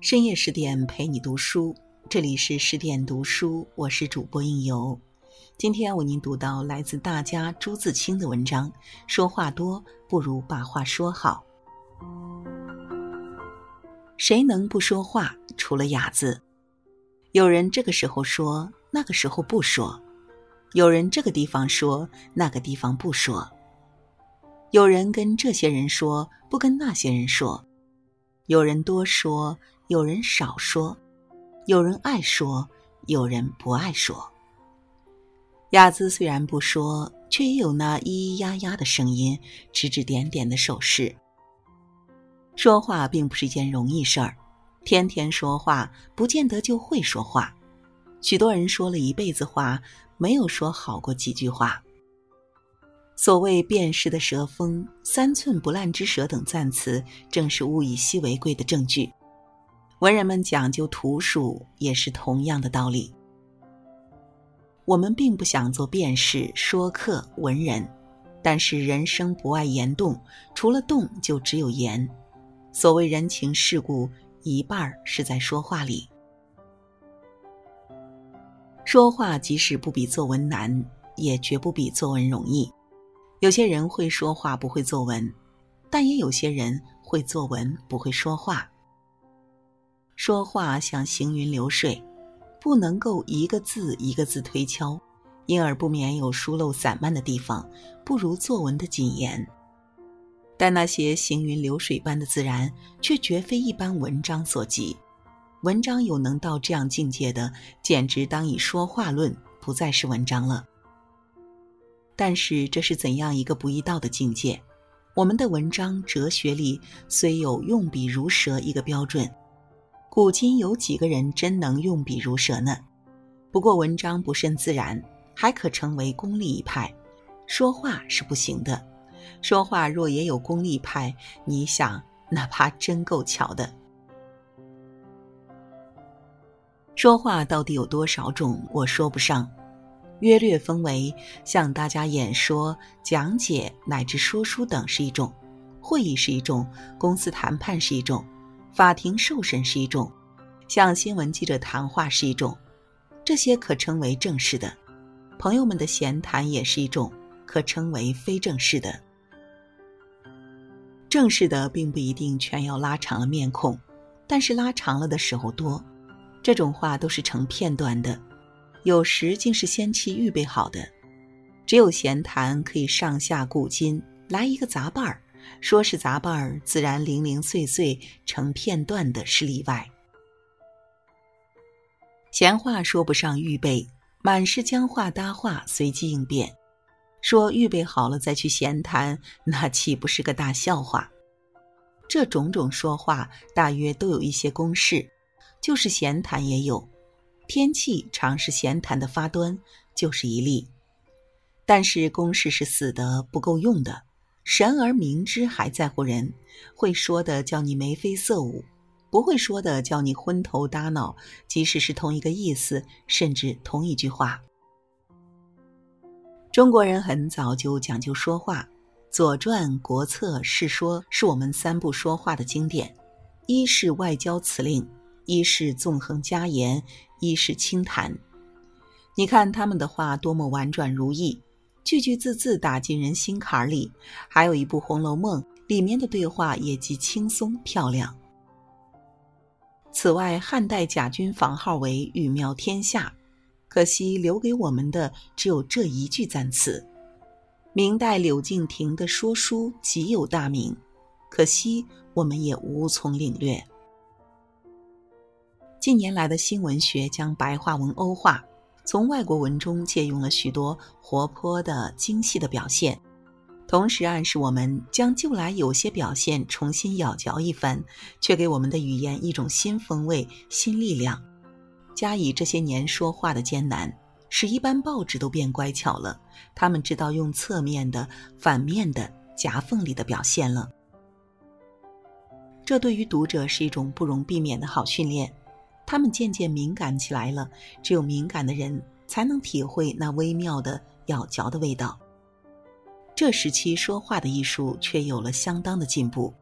深夜十点陪你读书，这里是十点读书，我是主播应由。今天为您读到来自大家朱自清的文章：说话多不如把话说好。谁能不说话？除了哑子。有人这个时候说，那个时候不说；有人这个地方说，那个地方不说；有人跟这些人说，不跟那些人说；有人多说。有人少说，有人爱说，有人不爱说。雅姿虽然不说，却也有那咿咿呀呀的声音，指指点点的手势。说话并不是一件容易事儿，天天说话不见得就会说话。许多人说了一辈子话，没有说好过几句话。所谓辨识的舌锋、三寸不烂之舌等赞词，正是物以稀为贵的证据。文人们讲究图属，也是同样的道理。我们并不想做辩士、说客、文人，但是人生不爱言动，除了动就只有言。所谓人情世故，一半儿是在说话里。说话即使不比作文难，也绝不比作文容易。有些人会说话不会作文，但也有些人会作文不会说话。说话像行云流水，不能够一个字一个字推敲，因而不免有疏漏散漫的地方，不如作文的谨严。但那些行云流水般的自然，却绝非一般文章所及。文章有能到这样境界的，简直当以说话论，不再是文章了。但是这是怎样一个不易到的境界？我们的文章哲学里虽有用笔如蛇一个标准。古今有几个人真能用笔如蛇呢？不过文章不甚自然，还可成为功利一派。说话是不行的，说话若也有功利派，你想那怕真够巧的。说话到底有多少种？我说不上，约略分为向大家演说、讲解乃至说书等是一种，会议是一种，公司谈判是一种。法庭受审是一种，向新闻记者谈话是一种，这些可称为正式的；朋友们的闲谈也是一种，可称为非正式的。正式的并不一定全要拉长了面孔，但是拉长了的时候多。这种话都是成片段的，有时竟是先期预备好的。只有闲谈可以上下古今，来一个杂伴儿。说是杂伴儿，自然零零碎碎成片段的是例外。闲话说不上预备，满是将话搭话，随机应变。说预备好了再去闲谈，那岂不是个大笑话？这种种说话，大约都有一些公式，就是闲谈也有。天气常是闲谈的发端，就是一例。但是公式是死的，不够用的。神而明之，还在乎人；会说的叫你眉飞色舞，不会说的叫你昏头耷脑。即使是同一个意思，甚至同一句话。中国人很早就讲究说话，《左传》《国策》《世说》是我们三部说话的经典。一是外交辞令，一是纵横家言，一是清谈。你看他们的话多么婉转如意。句句字字打进人心坎里，还有一部《红楼梦》里面的对话也极轻松漂亮。此外，汉代贾君房号为“玉妙天下”，可惜留给我们的只有这一句赞词。明代柳敬亭的说书极有大名，可惜我们也无从领略。近年来的新文学将白话文欧化。从外国文中借用了许多活泼的、精细的表现，同时暗示我们将旧来有些表现重新咬嚼一番，却给我们的语言一种新风味、新力量。加以这些年说话的艰难，使一般报纸都变乖巧了。他们知道用侧面的、反面的、夹缝里的表现了。这对于读者是一种不容避免的好训练。他们渐渐敏感起来了，只有敏感的人才能体会那微妙的咬嚼的味道。这时期说话的艺术却有了相当的进步。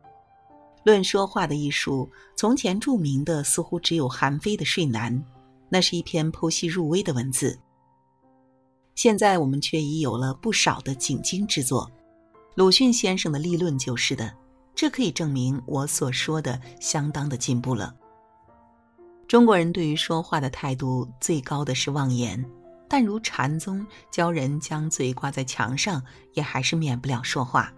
论说话的艺术，从前著名的似乎只有韩非的《睡南》，那是一篇剖析入微的文字。现在我们却已有了不少的景经之作。鲁迅先生的立论就是的，这可以证明我所说的相当的进步了。中国人对于说话的态度最高的是妄言，但如禅宗教人将嘴挂在墙上，也还是免不了说话。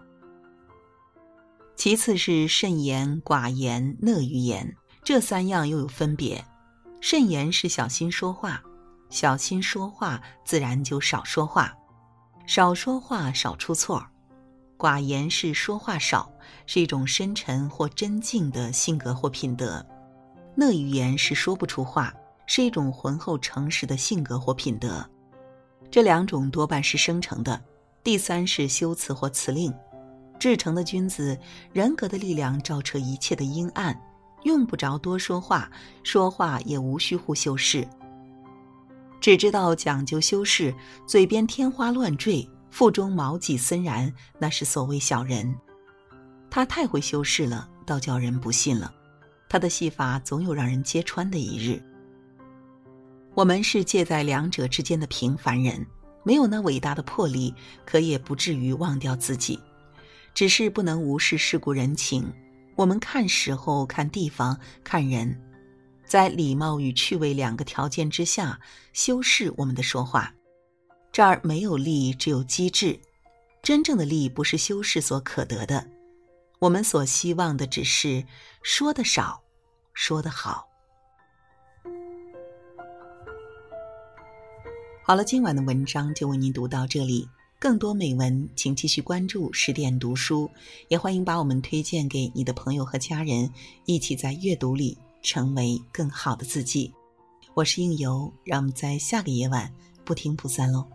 其次是慎言、寡言、乐于言，这三样又有分别。慎言是小心说话，小心说话自然就少说话，少说话少出错。寡言是说话少，是一种深沉或真静的性格或品德；讷于言是说不出话，是一种浑厚诚实的性格或品德。这两种多半是生成的。第三是修辞或辞令。至诚的君子，人格的力量照彻一切的阴暗，用不着多说话，说话也无需护修饰，只知道讲究修饰，嘴边天花乱坠。腹中毛戟森然，那是所谓小人。他太会修饰了，倒叫人不信了。他的戏法总有让人揭穿的一日。我们是介在两者之间的平凡人，没有那伟大的魄力，可也不至于忘掉自己。只是不能无视世故人情。我们看时候、看地方、看人，在礼貌与趣味两个条件之下，修饰我们的说话。这儿没有利，只有机智。真正的利不是修饰所可得的，我们所希望的只是说的少，说的好。好了，今晚的文章就为您读到这里。更多美文，请继续关注十点读书，也欢迎把我们推荐给你的朋友和家人，一起在阅读里成为更好的自己。我是应由，让我们在下个夜晚不听不散喽。